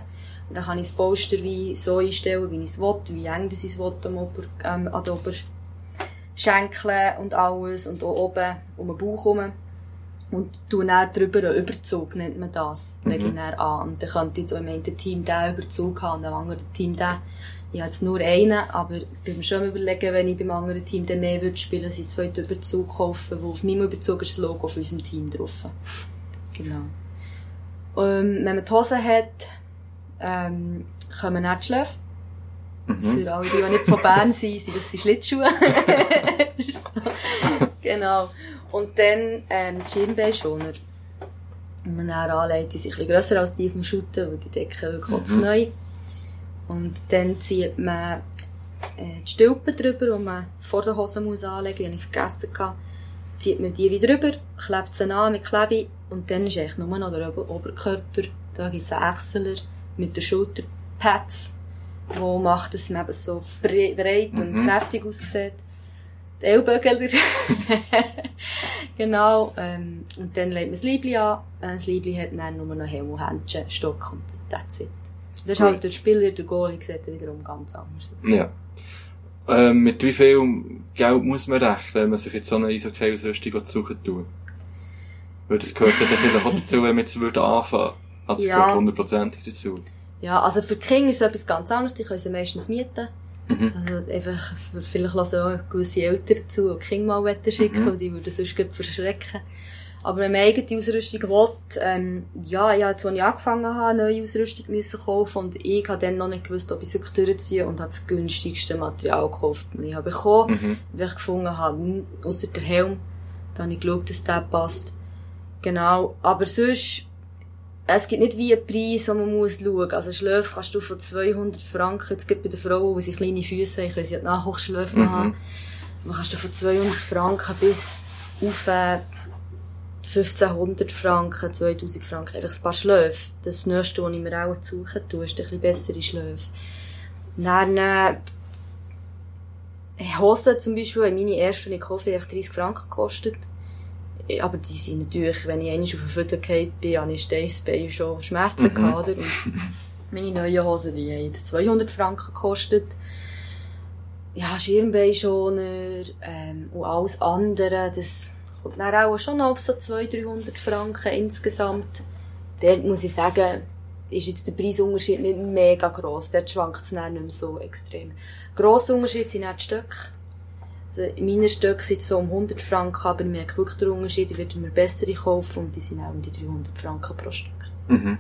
Und dann kann ich das Poster wie so einstellen, wie ich es will, wie eng das ich es will, am Ober, ähm, an den Oberschenkeln und alles. Und auch oben um den Bauch herum. Und tu dann drüber einen Überzug, nennt man das. Mhm. Lege ich dann an. Und dann könnte jetzt auch im einen Team diesen Überzug haben und im anderen Team den. Ich habe jetzt nur einen, aber ich bin mir schon überlegen, wenn ich beim anderen Team dann mehr würde spielen, dass ich zwei Überzug kaufen, wo auf meinem Überzug ist das Logo von unserem Team drauf. Genau. Ähm, wenn man die Hose hat, ähm, kommen dann die Schläfe. Mhm. Für alle, die, nicht von Bern sind, sind das sind Schlittschuhe. Genau. Und dann, ähm, die Schienbeinschoner. Wenn man dann anlegt, die sind ein bisschen grösser als die vom Shooten, weil die decken wirklich auch zu Mhm. neu. Und dann zieht man äh, die Stülpen drüber, die man vor der Hose muss anlegen muss, die ich vergessen. Gehabt. Zieht man die wieder drüber, klebt sie an mit Klebe und dann ist eigentlich nur noch der Ober Oberkörper. Da gibt es einen Ächseler mit den Schulterpads, wo macht, dass man eben so bre breit und Mhm. kräftig aussieht. Die Ellbögel. genau. Ähm, und dann legt man das Liebli an. Äh, Das Liebli hat dann nur noch Helm und Händchen, Stock und das, that's it. Das ist halt der Spieler, der Goalie, sieht wiederum ganz anders aus. Ja. Ähm, mit wie viel Geld muss man rechnen, wenn man sich jetzt so eine Eishockey-Ausrüstung suchen tut? Weil das gehört ja vielleicht auch dazu, wenn man jetzt würde anfangen. Also es Ja. gehört hundertprozentig dazu. Ja, also für die Kinder ist es etwas ganz anderes. Die können sie meistens mieten. Mhm. Also einfach, vielleicht lassen auch gewisse Eltern zu, die Kinder mal schicken Mhm. und die würden sonst verschrecken. Aber wenn man eigene Ausrüstung will, ähm, ja, ich habe jetzt, als ich angefangen habe, neue Ausrüstung müssen kaufen und ich habe dann noch nicht gewusst, ob ich es wirklich durchziehe und habe das günstigste Material gekauft, das ich habe bekommen, Mhm. weil ich gefunden habe, hm, ausser der Helm, da habe ich geschaut, dass der passt. Genau, aber sonst, es gibt nicht wie einen Preis, den man muss schauen. Also Schläfe kannst du von 200 Franken, jetzt gibt bei den Frauen, die sie kleine Füße haben, können sie ja die Nachwuchsschläfe Mhm. haben. Man kannst du von 200 Franken bis auf äh, 1500 Franken, 2000 Franken, einfach ein paar Schläfe. Das nächste, was ich mir auch suchen tue, ist ein bisschen bessere Schläfe. Dann, äh, Hosen zum Beispiel, meine erste, die ich gekauft habe, die 30 Franken gekostet. Aber die sind natürlich, wenn ich einmal auf den Viertel gefallen bin, habe ich Steißbein schon Schmerzen Mhm. gehabt, oder? Und meine neuen Hosen, die haben jetzt 200 Franken gekostet. Ja, Schirmbeinschoner, ähm, und alles andere, das kommt dann auch schon auf so 200, 300 Franken insgesamt. Dort muss ich sagen, ist jetzt der Preisunterschied nicht mega gross. Dort schwankt es nicht mehr so extrem. Grosser Unterschied sind auch die Stöcke. Also in meinen Stöcken sind es so um 100 Franken, aber ich merke wirklich den Unterschied. Ich würde mir bessere kaufen und die sind auch um die 300 Franken pro Stück. Mhm.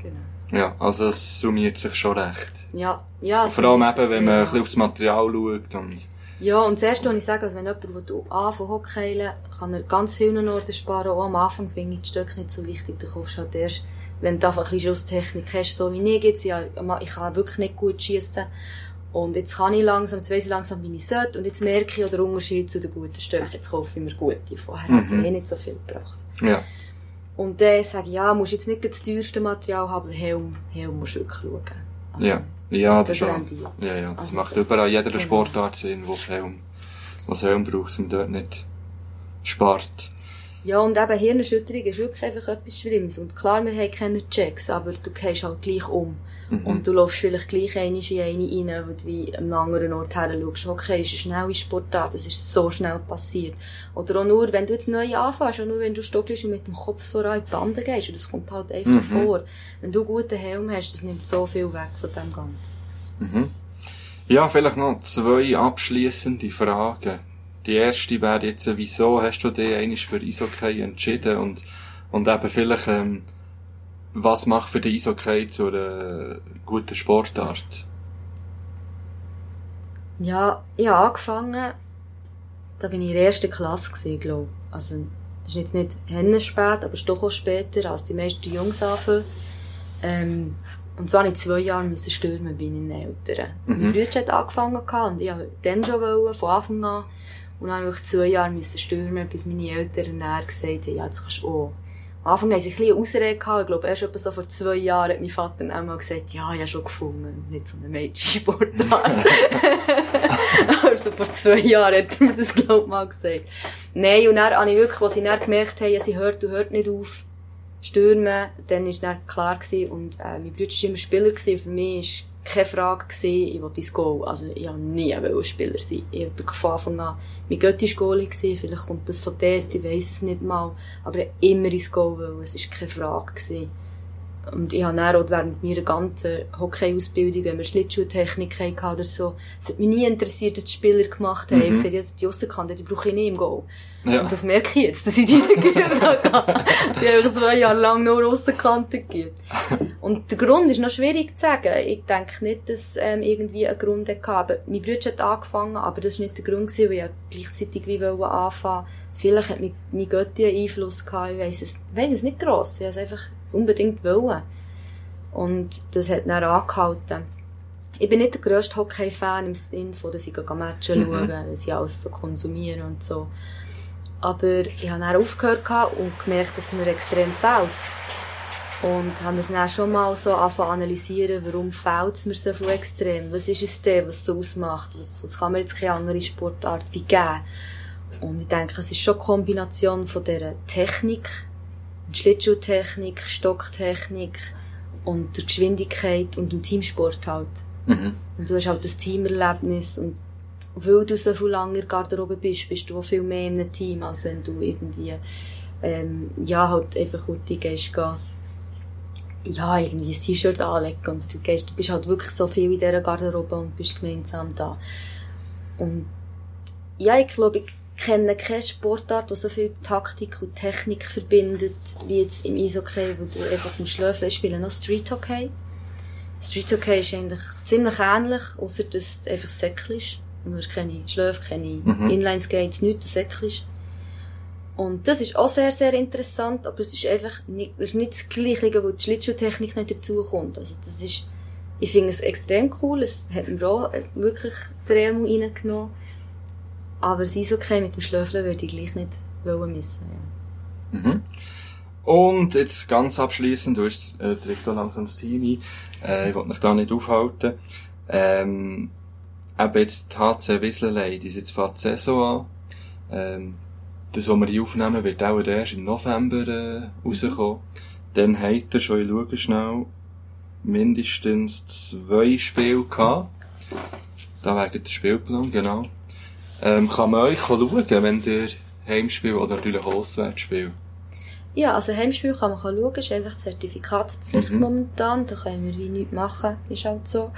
Genau. Ja, also es summiert sich schon recht. Ja, ja. Vor allem eben, wenn man ein sehr- bisschen aufs Material schaut und... Ja, und das Erste, was ich sage, also wenn jemand will anfangen Hockeyen, kann er ganz vielen Orten sparen. Auch am Anfang finde ich die Stöcke nicht so wichtig. Du kaufst halt erst, wenn du einfach ein bisschen Schusstechnik hast, so wie ich jetzt. Ja, ich kann wirklich nicht gut schießen. Und jetzt kann ich langsam, jetzt weiss ich langsam, wie ich sollte. Und jetzt merke ich den Unterschied zu den guten Stöcken. Jetzt kaufe ich mir gute. Vorher hat es Mhm. eh nicht so viel gebracht. Ja. Und dann sage ich, ja, musst jetzt nicht das teuerste Material haben, aber Helm, Helm musst du wirklich schauen. Ja. Ja, das rendiert. Ja, ja. Das Also, macht überall jeder genau. Sportart Sinn, wo es Helm, wo es Helm braucht, und dort nicht spart. Ja, und eben Hirnerschütterung ist wirklich einfach etwas Schlimmes. Und klar, wir haben keine Checks, aber du gehst halt gleich um. Mhm. Und du läufst vielleicht gleich einmal in eine rein, wo du wie an einem anderen Ort her schaust. Okay, ist eine schnelle Sportart, das ist so schnell passiert. Oder auch nur, wenn du jetzt neu anfängst, auch nur wenn du stockelst und mit dem Kopf so in die Bande gehst. Und das kommt halt einfach Mhm. vor. Wenn du einen guten Helm hast, das nimmt so viel weg von dem Ganzen. Mhm. Ja, vielleicht noch zwei abschließende Fragen. Die erste wäre jetzt, wieso hast du dich eigentlich für Eishockey entschieden und, und eben vielleicht, ähm, was macht für dich Eishockey zu einer guten Sportart? Ja, ich habe angefangen, da bin ich in der ersten Klasse gewesen, glaube ich. Also, das ist jetzt nicht hennenspät, aber es ist doch auch später, als die meisten Jungs anfangen. Ähm, und habe ich zwei Jahre müssen stürmen bei meinen Eltern. Mhm. Mein Bruder hat angefangen und ich wollte dann schon wollen, von Anfang an. Und dann habe ich zwei Jahre müssen stürmen, bis meine Eltern dann gesagt haben, ja, jetzt kannst du auch. Anfang haben sie ein bisschen Ausrede gehabt. Ich glaube, erst etwa so vor zwei Jahren hat mein Vater dann einmal gesagt, ja, ich habe schon gefunden, nicht so eine Mädchensportart. also vor zwei Jahren hat er mir das, glaube ich, mal gesagt. Nein, und dann habe ich wirklich, als sie dann gemerkt haben, sie hört und hört nicht auf, stürmen, dann war dann klar gewesen, und äh, mein Bruder war immer Spieler gewesen, für mich war keine Frage gewesen, ich wollte ins Goal. Also ich wollte nie ein Spieler sein. Ich war von Anfang an, mein Götti war Goalie gewesen, vielleicht kommt das von dort, ich weiss es nicht mal, aber ich wollte immer ins Goal, wollen. es war keine Frage gewesen. Und ich habe dann auch während meiner ganzen Hockey-Ausbildung, wenn wir Schlittschuhtechnik hatten oder so, es hat mich nie interessiert, dass die Spieler gemacht haben. Mhm. Ich habe gesagt, jetzt die Aussenkante, die brauche ich nicht im Goal. Ja. Und das merke ich jetzt, dass ich die nicht habe. Sie haben zwei Jahre lang nur Aussenkante gegeben. Und der Grund ist noch schwierig zu sagen. Ich denke nicht, dass ähm, irgendwie ein Grund hatte. Aber mein Bruder hat angefangen, aber das war nicht der Grund, gewesen, weil ich gleichzeitig wie wollte anfangen. Vielleicht hat mein, mein Götti einen Einfluss gehabt. Ich weiss es, weiss es nicht gross. Ich wollte es einfach unbedingt wollen. Und das hat dann angehalten. Ich bin nicht der grösste Hockey-Fan im Sinne von, dass ich Matchen Mhm. schauen, dass ich alles so konsumiere und so. Aber ich habe dann aufgehört und gemerkt, dass es mir extrem fehlt. Und habe das dann schon mal so angefangen zu analysieren, warum fehlt es mir so viel extrem? Was ist es denn, was es so ausmacht? Was, was kann mir jetzt keine andere Sportart wie geben? Und ich denke, es ist schon eine Kombination von dieser Technik, Schlittschuhtechnik, Stocktechnik und der Geschwindigkeit und dem Teamsport halt. Mhm. Und du hast halt das Teamerlebnis und weil du so viel der Garderobe bist, bist du viel mehr in einem Team, als wenn du irgendwie, ähm, ja, halt einfach gut gehst, gehen, ja, irgendwie ein T-Shirt anlegen und du gehst, du bist halt wirklich so viel in dieser Garderobe und bist gemeinsam da. Und, ja, ich glaube, ich kenne keine Sportart, die so viel Taktik und Technik verbindet, wie jetzt im Eishockey, wo du einfach im Schlöfeln ich spiele noch Street Hockey. Street Hockey ist eigentlich ziemlich ähnlich, außer dass du einfach säckelst. Und du hast keine Schläfe, keine Mhm. Inline-Skates, nichts, du säckelst. Und das ist auch sehr, sehr interessant, aber es ist einfach nicht, ist nicht das Gleiche, wo die Schlittschuhtechnik nicht dazukommt. Also das ist, ich finde es extrem cool, es hat mir auch wirklich den Ärmel reingenommen. Aber das Eishockey mit dem Schlöfeln würde ich gleich nicht wollen missen. Ja. Mhm. Und jetzt ganz abschließend, du hast äh, direkt langsam das Team ein. Äh, ich will mich da nicht aufhalten. Ähm, eben jetzt die HC Ladies, jetzt fängt die Saison an. Ähm, das, was wir hier aufnehmen, wird auch erst im November äh, rauskommen. Dann habt ihr schon, ich schaue schnell, mindestens zwei Spiele gehabt. Da wegen der Spielplan, genau. Ähm, kann man euch schauen, wenn ihr Heimspiel oder natürlich Auswärtsspiel? Ja, also Heimspiel kann man schauen, ist einfach Zertifikatspflicht Mhm. momentan, da können wir wie nichts machen, ist halt so.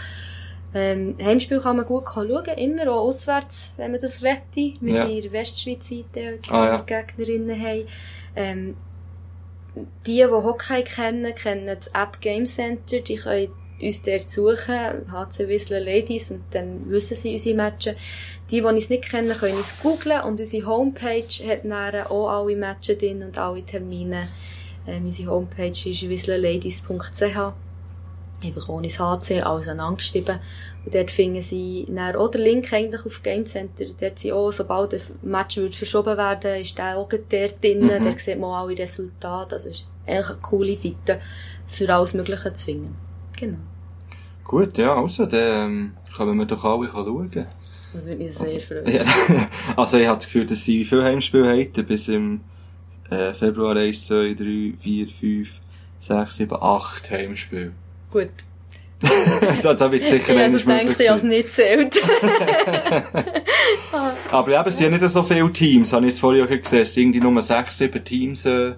Ähm, Heimspiel kann man gut schauen, immer auch auswärts, wenn man das wette. Wir Ja. sind in der Westschweiz eingeteilt, Ah, ja. Gegnerinnen haben. Ähm, die, die Hockey kennen, kennen das App Game Center, die können uns dort suchen, HC Whistler Ladies, und dann wissen sie unsere Matches. Die, die uns nicht kennen, können uns googlen und unsere Homepage hat dann auch alle Matches drin und alle Termine. Ähm, unsere Homepage ist whistlerladies.ch einfach ohne das HC, alles angeschrieben. Und dort finden sie dann auch den Link eigentlich auf Game Center. Dort sind auch, sobald ein Match wird verschoben werden, ist der auch dort drin. Mhm. Dort sieht man alle Resultate. Das ist eigentlich eine coole Seite, für alles Mögliche zu finden. Genau. Gut, ja, also, dann können wir doch alle schauen. Das würde mich sehr Also, freuen. ja, also ich habe das Gefühl, dass sie wie viele Heimspiele haben, bis im äh, Februar 1, 2, 3, 4, 5, 6, 7, 8 Heimspiele. Gut. da, da wird sicher Ich einmal also möglich denke, ich es sein. nicht zählt. Aber eben, es sind ja nicht so viele Teams, habe ich jetzt vorhin auch gesehen. Es sind irgendwie nur 6, 7 Teams äh,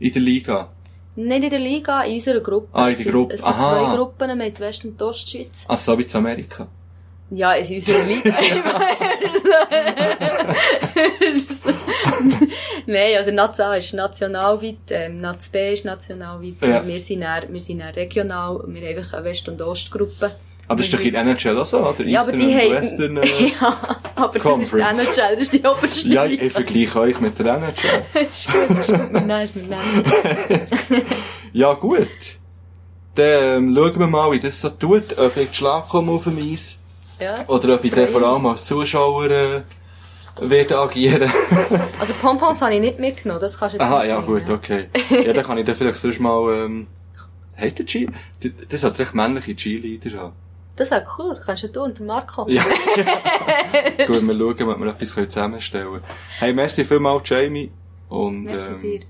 in der Liga. nicht in der Liga, in unserer Gruppe. Ah, in Es der sind- Gruppe. Es sind Aha. zwei Gruppen mit West- und Ostschweiz. Also so wie zu Amerika. Ja, es ist unsere Liga. Nein, also Naz A ist nationalweit, ähm, Naz B ist nationalweit. Ja. Wir sind dann, wir sind dann regional, wir haben einfach eine West- und Ostgruppe. Aber das ist doch in NHL auch so, oder? Ja, aber die haben... Western, äh, ja, aber Conference. das ist die NHL, das ist die oberste ja, ich vergleiche euch mit der NHL. ist gut, ist gut, wir nehmen es, wir nehmen. Ja, gut. Dann ähm, schauen wir mal, wie das so tut. Ob ich Schlag komme auf dem Eis. Ja. Oder ob ich dann vor allem als Zuschauer äh, werde agieren. Also Pompons habe ich nicht mitgenommen, das kannst du jetzt Aha, ja gut, okay. Ja, dann kann ich dann vielleicht sonst mal... Ähm, hat der G... Das sollte recht männliche G-Leader haben. Das wäre cool, kannst du und Marco. Ja. Gut, wir schauen, ob wir etwas zusammenstellen können. Hey, merci vielmals, Jamie. Und, Merci ähm, dir.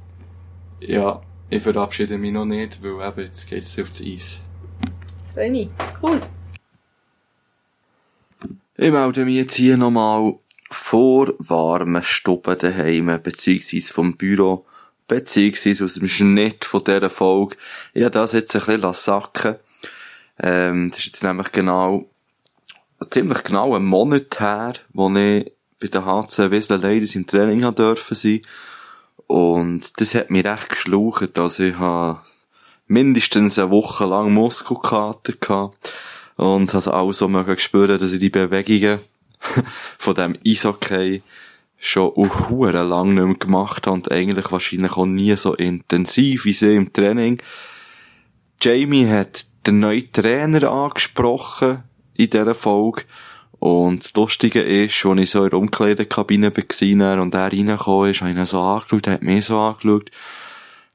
ja, ich verabschiede mich noch nicht, weil eben, jetzt geht's aufs Eis. Freue mich. Cool. Ich melde mich jetzt hier nochmal vor warmen Stuben daheim, beziehungsweise vom Büro, beziehungsweise aus dem Schnitt von dieser Folge. Ich habe das jetzt ein bisschen sacken ähm, Das ist jetzt nämlich genau, ziemlich genau ein Monat her, wo ich bei den HC Wiesler Ladies im Training haben dürfen sein. Und das hat mich recht geschlaucht, also ich habe mindestens eine Woche lang Muskelkater gehabt und habe auch so mögen spüren, dass ich die Bewegungen von dem Eishockey schon auch lang nicht mehr gemacht habe und eigentlich wahrscheinlich auch nie so intensiv wie sie im Training. Jamie hat den neuen Trainer angesprochen in dieser Folge und das Lustige ist, als ich so in der Umkleidekabine war und er reingekommen ist, habe ich ihn so angeschaut, er hat mich so angeschaut.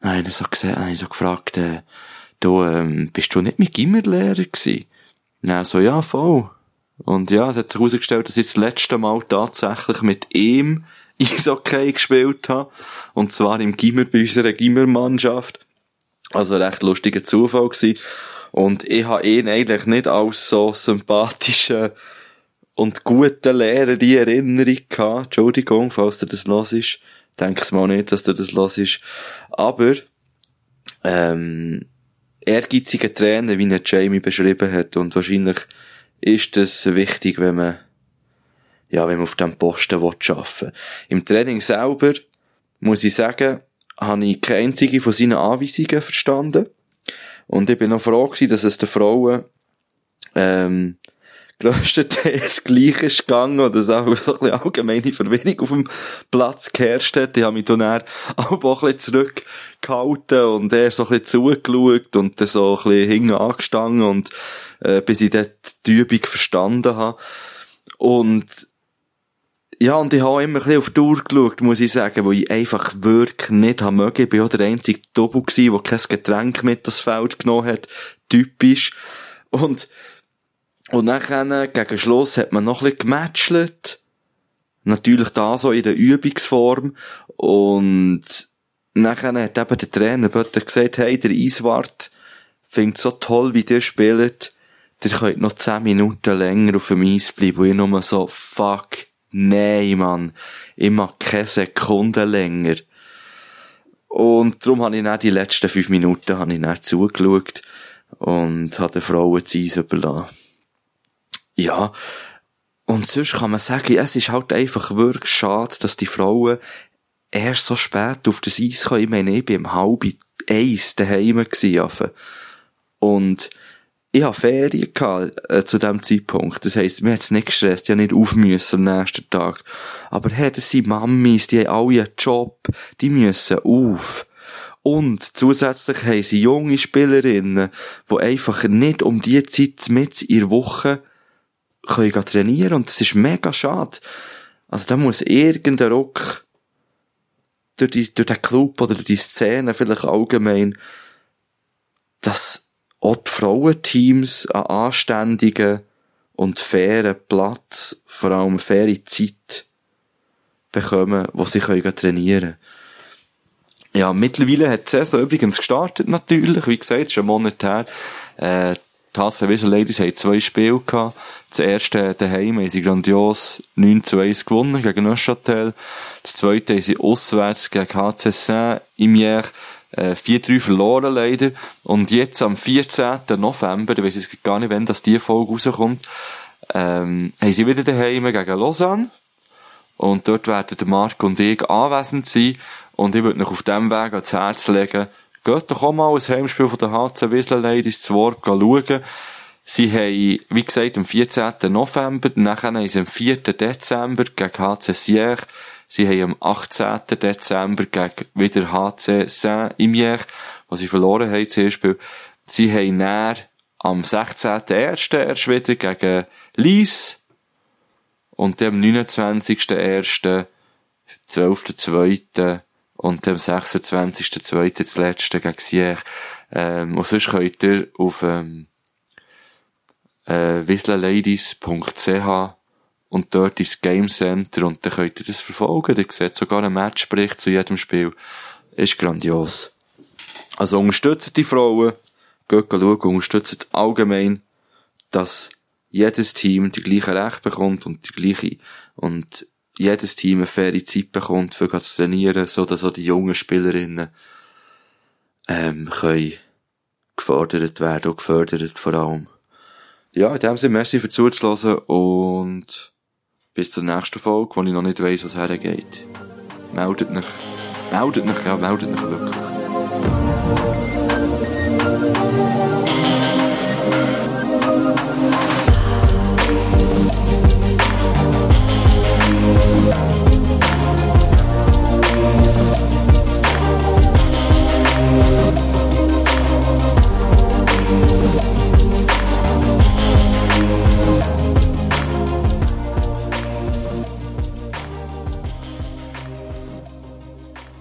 Dann habe ich ihn so gesehen, habe ich so gefragt, äh, du, ähm, bist du nicht mein Gimmerlehrer gewesen? Ja, so, ja, voll. Und ja, es hat sich herausgestellt, dass ich das letzte Mal tatsächlich mit ihm Eishockey gespielt habe. Und zwar im Gimmer bei unserer Gimmermannschaft. Also ein recht lustiger Zufall gewesen. Und ich habe ihn eigentlich nicht als so sympathischen und guten Lehrer in Erinnerung gehabt. Entschuldigung, falls du das los ist. Denk's mal nicht, dass du das los ist. Aber, ähm, ehrgeiziger Trainer, wie er Jamie beschrieben hat. Und wahrscheinlich ist es wichtig, wenn man, ja, wenn man auf dem Posten will arbeiten Im Training selber, muss ich sagen, habe ich keine einzige von seinen Anweisungen verstanden. Und ich bin noch froh gewesen, dass es den Frauen, ähm, grösstenteils gleich ist gegangen oder so, so ein bisschen allgemeine Verwirrung auf dem Platz geherrscht hat. Ich habe mich dann eher auch ein bisschen zurückgehalten und er so ein bisschen zugeschaut und dann so ein bisschen hinten angestanden und, äh, bis ich dort die Übung verstanden habe. Und, ja, und ich habe immer ein bisschen auf die Uhr geschaut, muss ich sagen, wo ich einfach wirklich nicht haben mögen. Ich bin auch der einzige Double gewesen, der kein Getränk mit das Feld genommen hat. Typisch. Und, und nachher, gegen Schluss, hat man noch ein bisschen gematchelt. Natürlich da so in der Übungsform. Und nachher hat eben der Trainer Bötter gesagt, hey, der Eiswart findet so toll, wie ihr spielt. Ihr könnt noch 10 Minuten länger auf dem Eis bleiben. Und ich nur so, fuck, nein, Mann. Ich mag keine Sekunde länger. Und darum habe ich dann die letzten 5 Minuten ich dann zugeschaut und habe den Frauen das Eis überlassen. Ja. Und sonst kann man sagen, es ist halt einfach wirklich schade, dass die Frauen erst so spät auf das Eis kommen. Ich meine, ich bin um halb eins daheim gewesen. Und ich hatte Ferien gehabt, äh, zu dem Zeitpunkt. Das heisst, mir hat's nicht gestresst, ich nicht auf müssen am nächsten Tag. Aber hey, das sind Mammis, die haben alle einen Job, die müssen auf. Und zusätzlich haben sie junge Spielerinnen, die einfach nicht um die Zeit mit in der Woche können trainieren und das ist mega schade. Also da muss irgendein Ruck durch, die, durch den Club oder durch die Szene vielleicht allgemein, dass auch die Frauenteams einen anständigen und fairen Platz, vor allem faire Zeit bekommen, wo sie können trainieren können. Ja, mittlerweile hat die Saison übrigens gestartet, natürlich. Wie gesagt, schon ein Monat her. Äh, die HC Visual Ladies haben zwei Spiele gehabt. Das erste daheim haben sie grandios 9 zu 1 gewonnen gegen Neuchâtel. Das zweite haben sie auswärts gegen HC Saint Imier äh, 4-3 verloren leider. Und jetzt am 14. November, ich jetzt gar nicht, wann das die Folge rauskommt, ähm, haben sie wieder daheim gegen Lausanne. Und dort werden Marc und ich anwesend sein. Und ich würde noch auf dem Weg ans Herz legen, geht doch auch mal ein Heimspiel von der HC Wiesler Ladies zu Wort schauen. Sie haben, wie gesagt, am 14. November, nachher haben sie am 4. Dezember gegen HC Siech, sie haben am 18. Dezember gegen wieder HC Saint-Imier, was sie verloren haben, zum Beispiel. Sie haben näher am 16.01. erst wieder gegen Lies und dann am 29.01., 12.02., und am 26.02. das letzte gegen Siech. Ähm, und sonst könnt ihr auf ähm, äh, whistleladies.ch und dort ins Game Center und dann könnt ihr das verfolgen. Ihr seht sogar einen Matchbericht zu jedem Spiel. Ist grandios. Also unterstützt die Frauen, geht schauen, unterstützt allgemein, dass jedes Team die gleichen Rechte bekommt und die gleiche und jedes Team eine faire Zeit bekommt, für zu trainieren, so dass auch die jungen Spielerinnen ähm, können gefordert werden und gefördert vor allem. Ja, in dem Sinne, merci für zuzuhören und bis zur nächsten Folge, wo ich noch nicht weiss, was hergeht. Meldet mich. Meldet mich, ja, meldet mich wirklich.